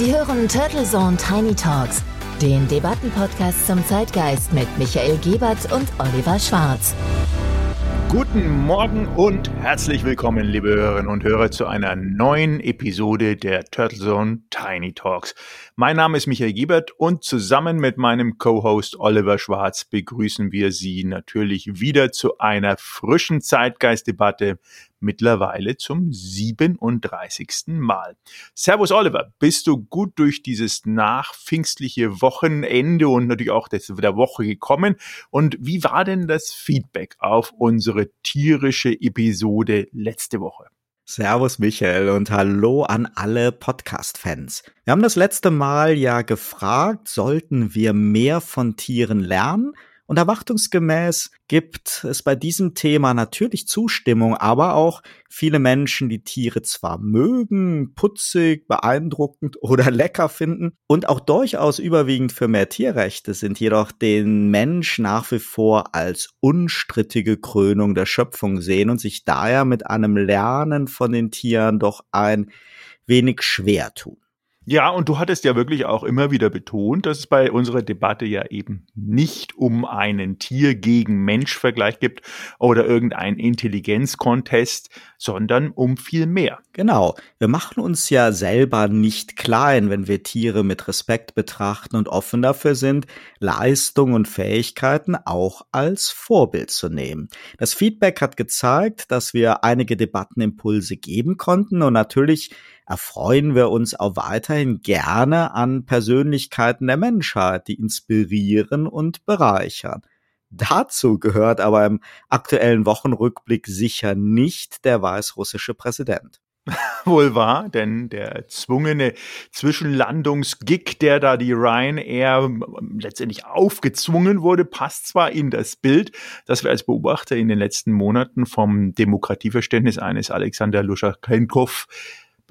Sie hören Turtle Zone Tiny Talks, den Debattenpodcast zum Zeitgeist mit Michael Gebert und Oliver Schwarz. Guten Morgen und herzlich willkommen, liebe Hörerinnen und Hörer, zu einer neuen Episode der Turtle Zone Tiny Talks. Mein Name ist Michael Giebert und zusammen mit meinem Co-Host Oliver Schwarz begrüßen wir Sie natürlich wieder zu einer frischen Zeitgeistdebatte mittlerweile zum 37. Mal. Servus Oliver, bist du gut durch dieses nachpfingstliche Wochenende und natürlich auch der Woche gekommen? Und wie war denn das Feedback auf unsere tierische Episode letzte Woche? Servus Michael und hallo an alle Podcast-Fans. Wir haben das letzte Mal ja gefragt, sollten wir mehr von Tieren lernen? Und erwartungsgemäß gibt es bei diesem Thema natürlich Zustimmung, aber auch viele Menschen, die Tiere zwar mögen, putzig, beeindruckend oder lecker finden und auch durchaus überwiegend für mehr Tierrechte sind, jedoch den Mensch nach wie vor als unstrittige Krönung der Schöpfung sehen und sich daher mit einem Lernen von den Tieren doch ein wenig schwer tun. Ja, und du hattest ja wirklich auch immer wieder betont, dass es bei unserer Debatte ja eben nicht um einen Tier gegen Mensch Vergleich gibt oder irgendeinen Intelligenzcontest, sondern um viel mehr. Genau. Wir machen uns ja selber nicht klein, wenn wir Tiere mit Respekt betrachten und offen dafür sind, Leistung und Fähigkeiten auch als Vorbild zu nehmen. Das Feedback hat gezeigt, dass wir einige Debattenimpulse geben konnten und natürlich erfreuen wir uns auch weiterhin gerne an Persönlichkeiten der Menschheit, die inspirieren und bereichern. Dazu gehört aber im aktuellen Wochenrückblick sicher nicht der weißrussische Präsident. Wohl wahr, denn der erzwungene Zwischenlandungsgig, der da die Ryanair letztendlich aufgezwungen wurde, passt zwar in das Bild, das wir als Beobachter in den letzten Monaten vom Demokratieverständnis eines Alexander Luschakenkov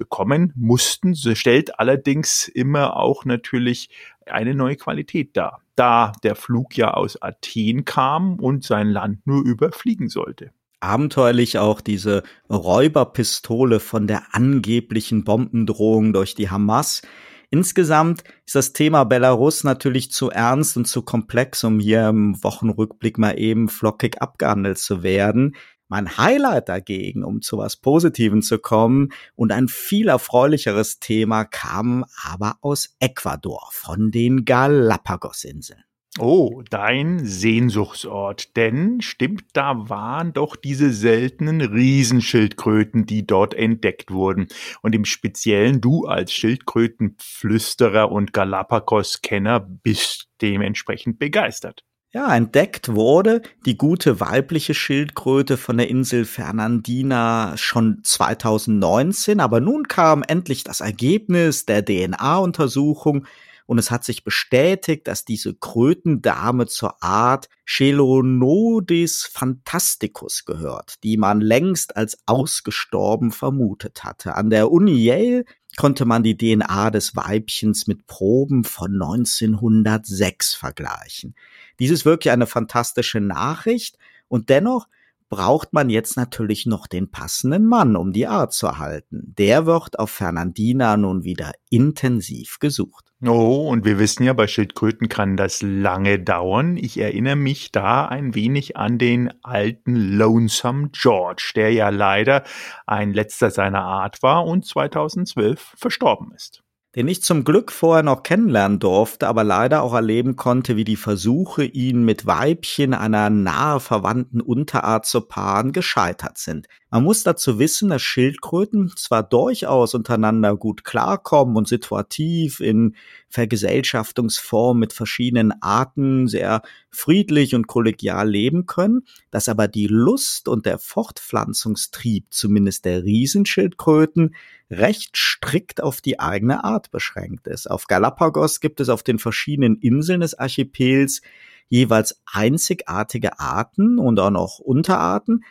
bekommen mussten, stellt allerdings immer auch natürlich eine neue Qualität dar, da der Flug ja aus Athen kam und sein Land nur überfliegen sollte abenteuerlich auch diese Räuberpistole von der angeblichen Bombendrohung durch die Hamas. Insgesamt ist das Thema Belarus natürlich zu ernst und zu komplex, um hier im Wochenrückblick mal eben flockig abgehandelt zu werden. Mein Highlight dagegen, um zu was Positiven zu kommen und ein viel erfreulicheres Thema kam aber aus Ecuador von den Galapagosinseln. Oh, dein Sehnsuchtsort. Denn stimmt, da waren doch diese seltenen Riesenschildkröten, die dort entdeckt wurden. Und im Speziellen du als Schildkrötenflüsterer und Galapagos-Kenner bist dementsprechend begeistert. Ja, entdeckt wurde die gute weibliche Schildkröte von der Insel Fernandina schon 2019, aber nun kam endlich das Ergebnis der DNA-Untersuchung und es hat sich bestätigt, dass diese Krötendame zur Art Chelonodes fantasticus gehört, die man längst als ausgestorben vermutet hatte. An der Uni Yale konnte man die DNA des Weibchens mit Proben von 1906 vergleichen. Dies ist wirklich eine fantastische Nachricht und dennoch braucht man jetzt natürlich noch den passenden Mann, um die Art zu halten. Der wird auf Fernandina nun wieder intensiv gesucht. Oh, und wir wissen ja, bei Schildkröten kann das lange dauern. Ich erinnere mich da ein wenig an den alten Lonesome George, der ja leider ein letzter seiner Art war und 2012 verstorben ist den ich zum Glück vorher noch kennenlernen durfte, aber leider auch erleben konnte, wie die Versuche, ihn mit Weibchen einer nahe verwandten Unterart zu paaren, gescheitert sind. Man muss dazu wissen, dass Schildkröten zwar durchaus untereinander gut klarkommen und situativ in Vergesellschaftungsform mit verschiedenen Arten sehr friedlich und kollegial leben können, dass aber die Lust und der Fortpflanzungstrieb zumindest der Riesenschildkröten recht strikt auf die eigene Art beschränkt ist. Auf Galapagos gibt es auf den verschiedenen Inseln des Archipels jeweils einzigartige Arten und auch noch Unterarten,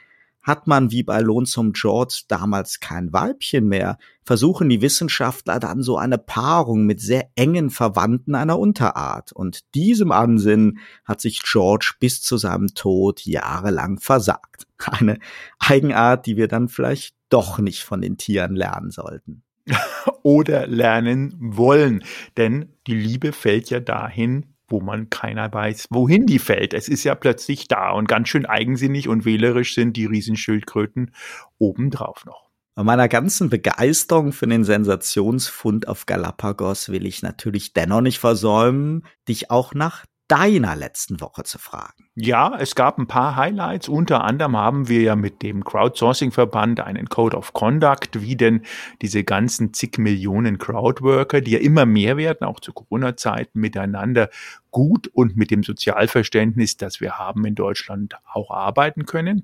hat man wie bei Lonesome George damals kein Weibchen mehr, versuchen die Wissenschaftler dann so eine Paarung mit sehr engen Verwandten einer Unterart. Und diesem Ansinnen hat sich George bis zu seinem Tod jahrelang versagt. Eine Eigenart, die wir dann vielleicht doch nicht von den Tieren lernen sollten. oder lernen wollen. Denn die Liebe fällt ja dahin, wo man keiner weiß, wohin die fällt. Es ist ja plötzlich da und ganz schön eigensinnig und wählerisch sind die Riesenschildkröten obendrauf noch. Bei meiner ganzen Begeisterung für den Sensationsfund auf Galapagos will ich natürlich dennoch nicht versäumen, dich auch nach deiner letzten Woche zu fragen. Ja, es gab ein paar Highlights. Unter anderem haben wir ja mit dem Crowdsourcing-Verband einen Code of Conduct, wie denn diese ganzen zig Millionen Crowdworker, die ja immer mehr werden, auch zu Corona-Zeiten miteinander gut und mit dem Sozialverständnis, das wir haben in Deutschland, auch arbeiten können.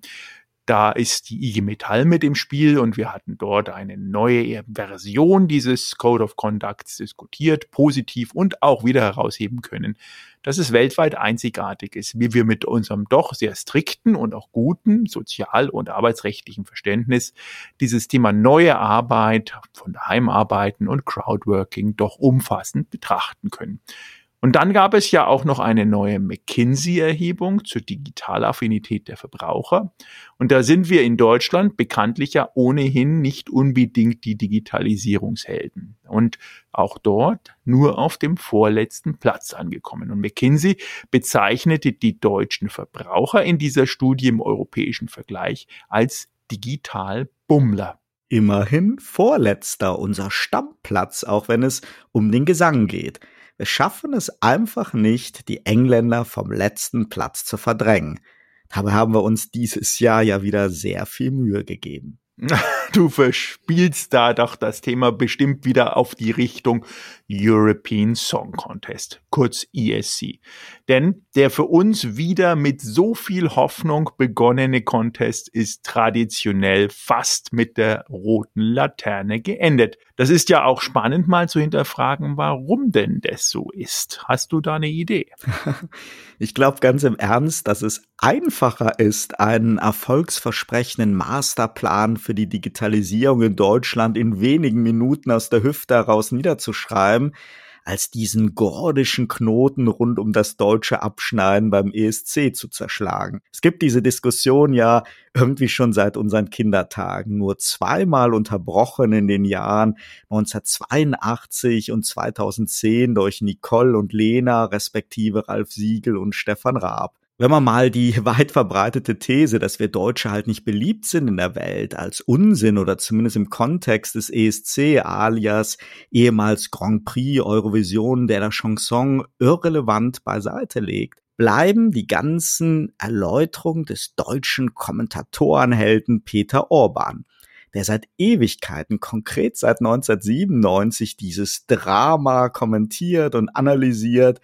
Da ist die IG Metall mit im Spiel und wir hatten dort eine neue Version dieses Code of Conducts diskutiert, positiv und auch wieder herausheben können, dass es weltweit einzigartig ist, wie wir mit unserem doch sehr strikten und auch guten sozial- und arbeitsrechtlichen Verständnis dieses Thema neue Arbeit, von daheim arbeiten und Crowdworking doch umfassend betrachten können. Und dann gab es ja auch noch eine neue McKinsey-Erhebung zur Digitalaffinität der Verbraucher. Und da sind wir in Deutschland bekanntlich ja ohnehin nicht unbedingt die Digitalisierungshelden. Und auch dort nur auf dem vorletzten Platz angekommen. Und McKinsey bezeichnete die deutschen Verbraucher in dieser Studie im europäischen Vergleich als Digital-Bummler. Immerhin vorletzter, unser Stammplatz, auch wenn es um den Gesang geht. Wir schaffen es einfach nicht, die Engländer vom letzten Platz zu verdrängen. Dabei haben wir uns dieses Jahr ja wieder sehr viel Mühe gegeben. Du verspielst da doch das Thema bestimmt wieder auf die Richtung European Song Contest, kurz ESC. Denn der für uns wieder mit so viel Hoffnung begonnene Contest ist traditionell fast mit der roten Laterne geendet. Das ist ja auch spannend mal zu hinterfragen, warum denn das so ist. Hast du da eine Idee? Ich glaube ganz im Ernst, dass es einfacher ist, einen erfolgsversprechenden Masterplan für die Digitalisierung in Deutschland in wenigen Minuten aus der Hüfte heraus niederzuschreiben, als diesen gordischen Knoten rund um das deutsche Abschneiden beim ESC zu zerschlagen. Es gibt diese Diskussion ja irgendwie schon seit unseren Kindertagen, nur zweimal unterbrochen in den Jahren 1982 und 2010 durch Nicole und Lena, respektive Ralf Siegel und Stefan Raab wenn man mal die weit verbreitete These, dass wir Deutsche halt nicht beliebt sind in der Welt, als Unsinn oder zumindest im Kontext des ESC alias ehemals Grand Prix Eurovision der la Chanson irrelevant beiseite legt, bleiben die ganzen Erläuterungen des deutschen Kommentatorenhelden Peter Orban der seit Ewigkeiten, konkret seit 1997, dieses Drama kommentiert und analysiert,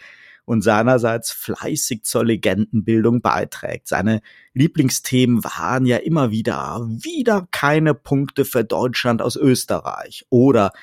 und seinerseits fleißig zur Legendenbildung beiträgt. Seine Lieblingsthemen waren ja immer wieder wieder keine Punkte für Deutschland aus Österreich oder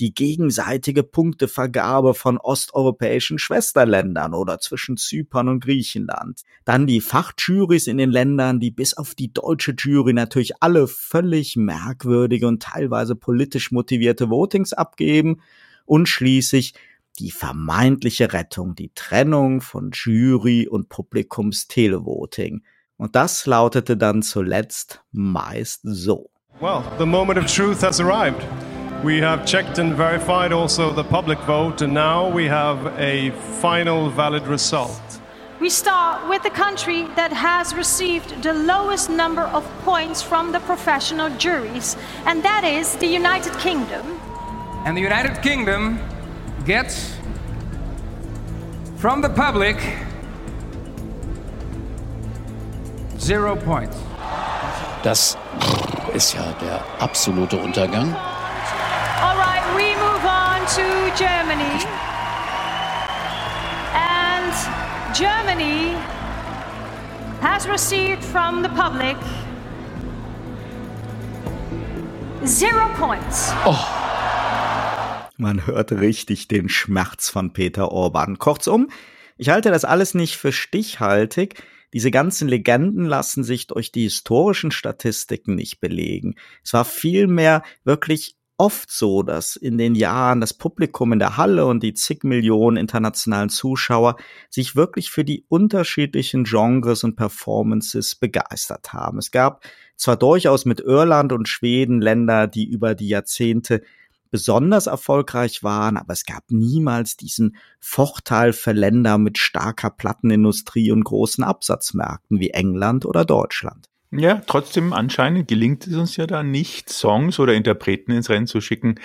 die gegenseitige Punktevergabe von osteuropäischen Schwesterländern oder zwischen Zypern und Griechenland. Dann die Fachjurys in den Ländern, die bis auf die deutsche Jury natürlich alle völlig merkwürdige und teilweise politisch motivierte Votings abgeben. Und schließlich die vermeintliche Rettung, die Trennung von Jury und Publikums-Televoting. Und das lautete dann zuletzt meist so. Well, the moment of truth has arrived. We have checked and verified also the public vote, and now we have a final valid result. We start with the country that has received the lowest number of points from the professional juries, and that is the United Kingdom. And the United Kingdom gets from the public zero points. Das ist ja der absolute Untergang. All right, we move on to Germany. And Germany has received from the public zero points. Oh. Man hört richtig den Schmerz von Peter Orban. Kurzum, ich halte das alles nicht für stichhaltig. Diese ganzen Legenden lassen sich durch die historischen Statistiken nicht belegen. Es war vielmehr wirklich oft so, dass in den Jahren das Publikum in der Halle und die zig Millionen internationalen Zuschauer sich wirklich für die unterschiedlichen Genres und Performances begeistert haben. Es gab zwar durchaus mit Irland und Schweden Länder, die über die Jahrzehnte besonders erfolgreich waren, aber es gab niemals diesen Vorteil für Länder mit starker Plattenindustrie und großen Absatzmärkten wie England oder Deutschland. Ja, trotzdem anscheinend gelingt es uns ja da nicht, Songs oder Interpreten ins Rennen zu schicken,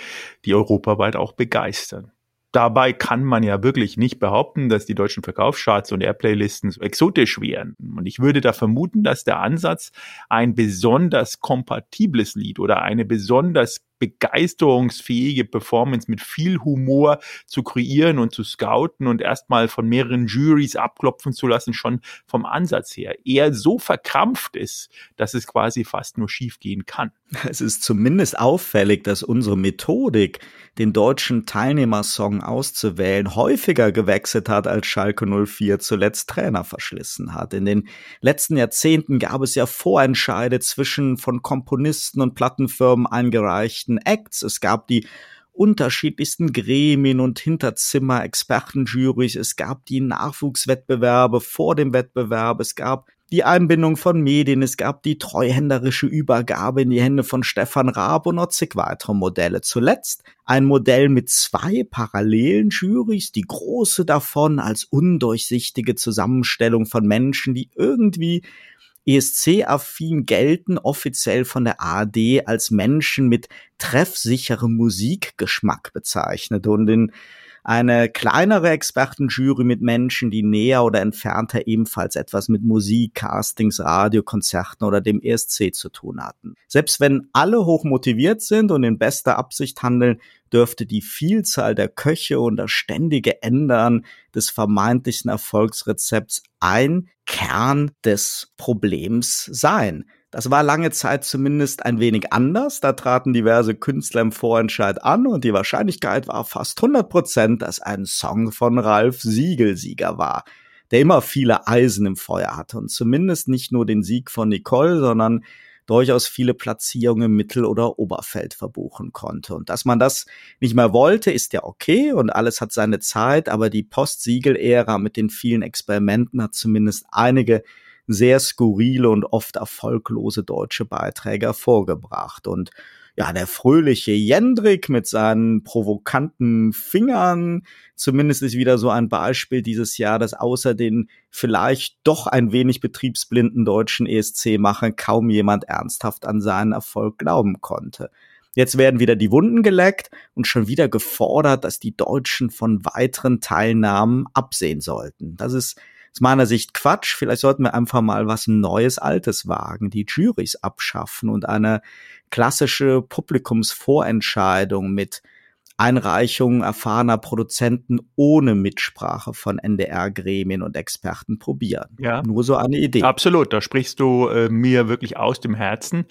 die europaweit auch begeistern. Dabei kann man ja wirklich nicht behaupten, dass die deutschen Verkaufscharts und Airplay-Listen so exotisch wären. Und ich würde da vermuten, dass der Ansatz, ein besonders kompatibles Lied oder eine besonders begeisterungsfähige Performance mit viel Humor zu kreieren und zu scouten und erstmal von mehreren Juries abklopfen zu lassen, schon vom Ansatz her eher so verkrampft ist, dass es quasi fast nur schief gehen kann. Es ist zumindest auffällig, dass unsere Methodik, den deutschen Teilnehmersong auszuwählen, häufiger gewechselt hat, als Schalke 04 zuletzt Trainer verschlissen hat. In den letzten Jahrzehnten gab es ja Vorentscheide zwischen von Komponisten und Plattenfirmen eingereicht unterschiedlichsten Acts. Es gab die unterschiedlichsten Gremien und Hinterzimmer, Expertenjurys. Es gab die Nachwuchswettbewerbe vor dem Wettbewerb. Es gab die Einbindung von Medien. Es gab die treuhänderische Übergabe in die Hände von Stefan Raab und noch zig weitere Modelle. Zuletzt ein Modell mit zwei parallelen Jurys, die große davon als undurchsichtige Zusammenstellung von Menschen, die irgendwie ESC-affin gelten offiziell von der ARD als Menschen mit treffsicherem Musikgeschmack bezeichnet und in eine kleinere Expertenjury mit Menschen, die näher oder entfernter ebenfalls etwas mit Musik, Castings, Radiokonzerten oder dem ESC zu tun hatten. Selbst wenn alle hoch motiviert sind und in bester Absicht handeln, dürfte die Vielzahl der Köche und das ständige Ändern des vermeintlichen Erfolgsrezepts ein Kern des Problems sein. Das war lange Zeit zumindest ein wenig anders. Da traten diverse Künstler im Vorentscheid an und die Wahrscheinlichkeit war fast 100 Prozent, dass ein Song von Ralf Siegel Sieger war, der immer viele Eisen im Feuer hatte und zumindest nicht nur den Sieg von Nicole, sondern durchaus viele Platzierungen im Mittel- oder Oberfeld verbuchen konnte. Und dass man das nicht mehr wollte, ist ja okay und alles hat seine Zeit, aber die Post-Siegel-Ära mit den vielen Experimenten hat zumindest einige sehr skurrile und oft erfolglose deutsche Beiträge hervorgebracht. Und ja, der fröhliche Jendrik mit seinen provokanten Fingern, zumindest ist wieder so ein Beispiel dieses Jahr, dass außer den vielleicht doch ein wenig betriebsblinden deutschen ESC-Machern kaum jemand ernsthaft an seinen Erfolg glauben konnte. Jetzt werden wieder die Wunden geleckt und schon wieder gefordert, dass die Deutschen von weiteren Teilnahmen absehen sollten. Das ist aus meiner Sicht Quatsch. Vielleicht sollten wir einfach mal was Neues, Altes wagen, die Juries abschaffen und eine klassische Publikumsvorentscheidung mit Einreichungen erfahrener Produzenten ohne Mitsprache von NDR-Gremien und Experten probieren. Ja. Nur so eine Idee. Absolut, da sprichst du äh, mir wirklich aus dem Herzen.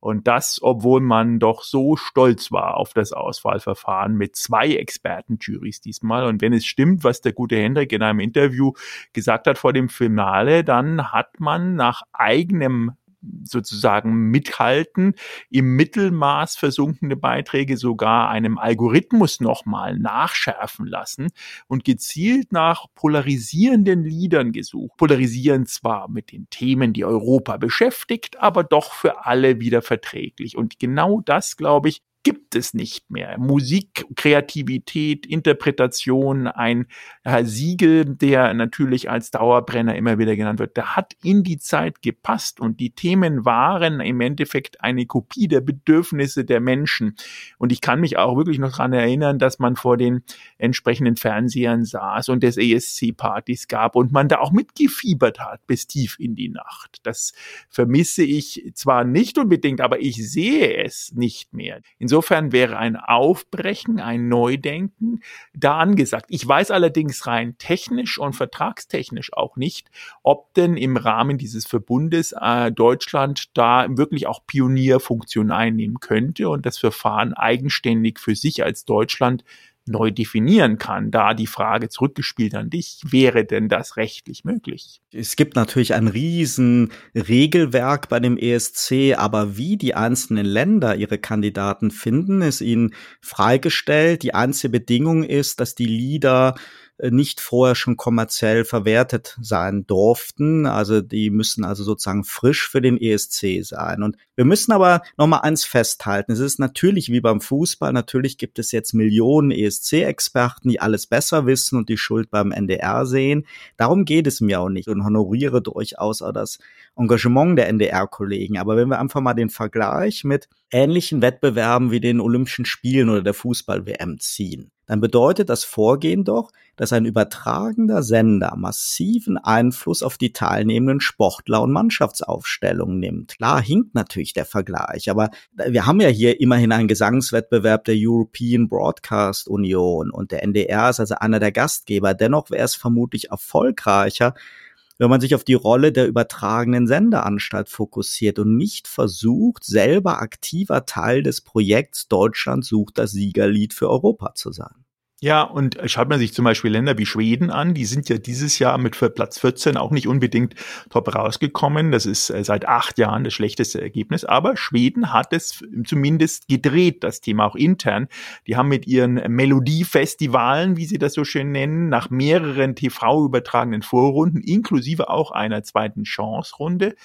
Und das, obwohl man doch so stolz war auf das Auswahlverfahren mit zwei Expertenjurys diesmal. Und wenn es stimmt, was der gute Hendrik in einem Interview gesagt hat vor dem Finale, dann hat man nach eigenem sozusagen mithalten, im Mittelmaß versunkene Beiträge sogar einem Algorithmus nochmal nachschärfen lassen und gezielt nach polarisierenden Liedern gesucht. Polarisieren zwar mit den Themen, die Europa beschäftigt, aber doch für alle wieder verträglich. Und genau das, glaube ich, gibt es nicht mehr. Musik, Kreativität, Interpretation, ein Herr Siegel, der natürlich als Dauerbrenner immer wieder genannt wird, der hat in die Zeit gepasst und die Themen waren im Endeffekt eine Kopie der Bedürfnisse der Menschen. Und ich kann mich auch wirklich noch dran erinnern, dass man vor den entsprechenden Fernsehern saß und es ESC-Partys gab und man da auch mitgefiebert hat bis tief in die Nacht. Das vermisse ich zwar nicht unbedingt, aber ich sehe es nicht mehr. In Insofern wäre ein Aufbrechen, ein Neudenken da angesagt. Ich weiß allerdings rein technisch und vertragstechnisch auch nicht, ob denn im Rahmen dieses Verbundes äh, Deutschland da wirklich auch Pionierfunktion einnehmen könnte und das Verfahren eigenständig für sich als Deutschland neu definieren kann. Da die Frage zurückgespielt an dich, wäre denn das rechtlich möglich? Es gibt natürlich ein riesen Regelwerk bei dem ESC, aber wie die einzelnen Länder ihre Kandidaten finden, ist ihnen freigestellt. Die einzige Bedingung ist, dass die Lieder nicht vorher schon kommerziell verwertet sein durften. Also die müssen also sozusagen frisch für den ESC sein. Und wir müssen aber nochmal eins festhalten. Es ist natürlich wie beim Fußball, natürlich gibt es jetzt Millionen ESC-Experten, die alles besser wissen und die Schuld beim NDR sehen. Darum geht es mir auch nicht und honoriere durchaus auch das Engagement der NDR-Kollegen. Aber wenn wir einfach mal den Vergleich mit ähnlichen Wettbewerben wie den Olympischen Spielen oder der Fußball-WM ziehen, dann bedeutet das Vorgehen doch, dass ein übertragender Sender massiven Einfluss auf die teilnehmenden Sportler und Mannschaftsaufstellungen nimmt. Klar hinkt natürlich der Vergleich, aber wir haben ja hier immerhin einen Gesangswettbewerb der European Broadcast Union und der NDR ist also einer der Gastgeber. Dennoch wäre es vermutlich erfolgreicher, wenn man sich auf die Rolle der übertragenen Sendeanstalt fokussiert und nicht versucht, selber aktiver Teil des Projekts Deutschland sucht das Siegerlied für Europa zu sein. Ja, und schaut man sich zum Beispiel Länder wie Schweden an, die sind ja dieses Jahr mit Platz 14 auch nicht unbedingt top rausgekommen. Das ist äh, seit acht Jahren das schlechteste Ergebnis. Aber Schweden hat es zumindest gedreht, das Thema auch intern. Die haben mit ihren Melodiefestivalen, wie sie das so schön nennen, nach mehreren TV übertragenen Vorrunden, inklusive auch einer zweiten Chance-Runde,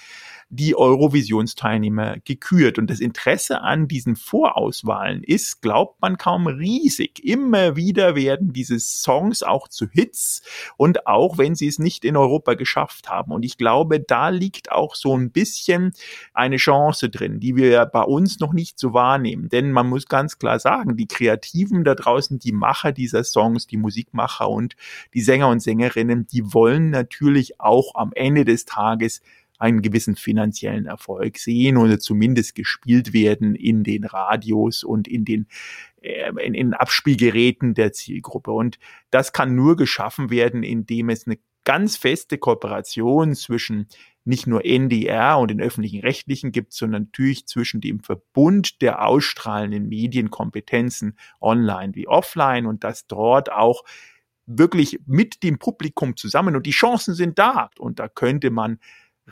die Eurovisionsteilnehmer gekürt. Und das Interesse an diesen Vorauswahlen ist, glaubt man kaum riesig. Immer wieder werden diese Songs auch zu Hits und auch wenn sie es nicht in Europa geschafft haben. Und ich glaube, da liegt auch so ein bisschen eine Chance drin, die wir bei uns noch nicht so wahrnehmen. Denn man muss ganz klar sagen, die Kreativen da draußen, die Macher dieser Songs, die Musikmacher und die Sänger und Sängerinnen, die wollen natürlich auch am Ende des Tages einen gewissen finanziellen Erfolg sehen oder zumindest gespielt werden in den Radios und in den äh, in, in Abspielgeräten der Zielgruppe. Und das kann nur geschaffen werden, indem es eine ganz feste Kooperation zwischen nicht nur NDR und den öffentlichen Rechtlichen gibt, sondern natürlich zwischen dem Verbund der ausstrahlenden Medienkompetenzen online wie offline und dass dort auch wirklich mit dem Publikum zusammen und die Chancen sind da und da könnte man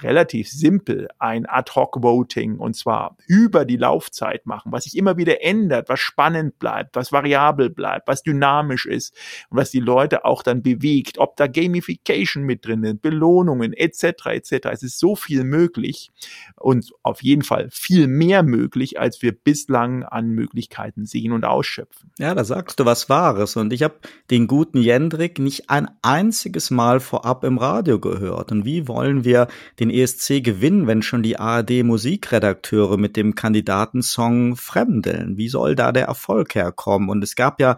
relativ simpel ein Ad-Hoc-Voting und zwar über die Laufzeit machen, was sich immer wieder ändert, was spannend bleibt, was variabel bleibt, was dynamisch ist und was die Leute auch dann bewegt, ob da Gamification mit drin ist, Belohnungen etc. etc. Es ist so viel möglich und auf jeden Fall viel mehr möglich, als wir bislang an Möglichkeiten sehen und ausschöpfen. Ja, da sagst du was Wahres und ich habe den guten Jendrik nicht ein einziges Mal vorab im Radio gehört und wie wollen wir den den ESC gewinnen, wenn schon die ARD Musikredakteure mit dem Kandidatensong fremdeln? Wie soll da der Erfolg herkommen? Und es gab ja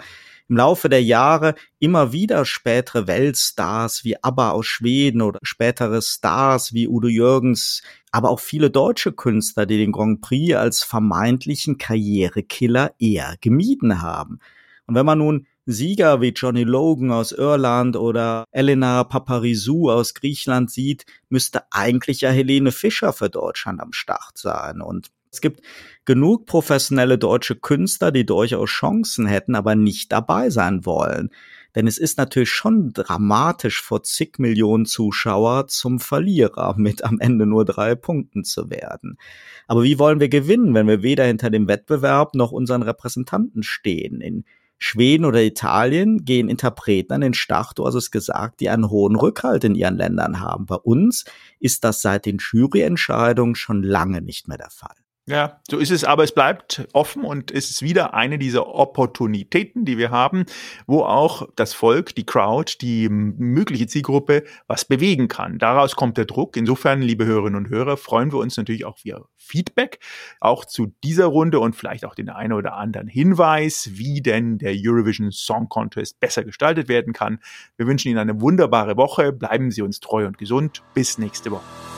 im Laufe der Jahre immer wieder spätere Weltstars wie ABBA aus Schweden oder spätere Stars wie Udo Jürgens, aber auch viele deutsche Künstler, die den Grand Prix als vermeintlichen Karrierekiller eher gemieden haben. Und wenn man nun Sieger wie Johnny Logan aus Irland oder Elena Paparizou aus Griechenland sieht, müsste eigentlich ja Helene Fischer für Deutschland am Start sein. Und es gibt genug professionelle deutsche Künstler, die durchaus Chancen hätten, aber nicht dabei sein wollen. Denn es ist natürlich schon dramatisch, vor zig Millionen Zuschauer zum Verlierer mit am Ende nur drei Punkten zu werden. Aber wie wollen wir gewinnen, wenn wir weder hinter dem Wettbewerb noch unseren Repräsentanten stehen? In Schweden oder Italien gehen Interpreten an den Start, du hast es gesagt, die einen hohen Rückhalt in ihren Ländern haben. Bei uns ist das seit den Juryentscheidungen schon lange nicht mehr der Fall. Ja, so ist es, aber es bleibt offen und es ist wieder eine dieser Opportunitäten, die wir haben, wo auch das Volk, die Crowd, die mögliche Zielgruppe was bewegen kann. Daraus kommt der Druck. Insofern, liebe Hörerinnen und Hörer, freuen wir uns natürlich auch via Feedback, auch zu dieser Runde und vielleicht auch den einen oder anderen Hinweis, wie denn der Eurovision Song Contest besser gestaltet werden kann. Wir wünschen Ihnen eine wunderbare Woche. Bleiben Sie uns treu und gesund. Bis nächste Woche.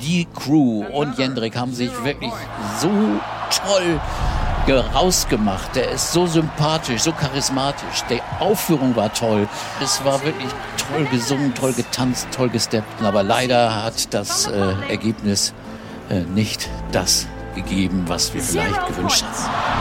die Crew und Jendrik haben sich wirklich so toll rausgemacht. Der ist so sympathisch, so charismatisch. Die Aufführung war toll. Es war wirklich toll gesungen, toll getanzt, toll gesteppt. Aber leider hat das äh, Ergebnis äh, nicht das gegeben, was wir vielleicht gewünscht haben.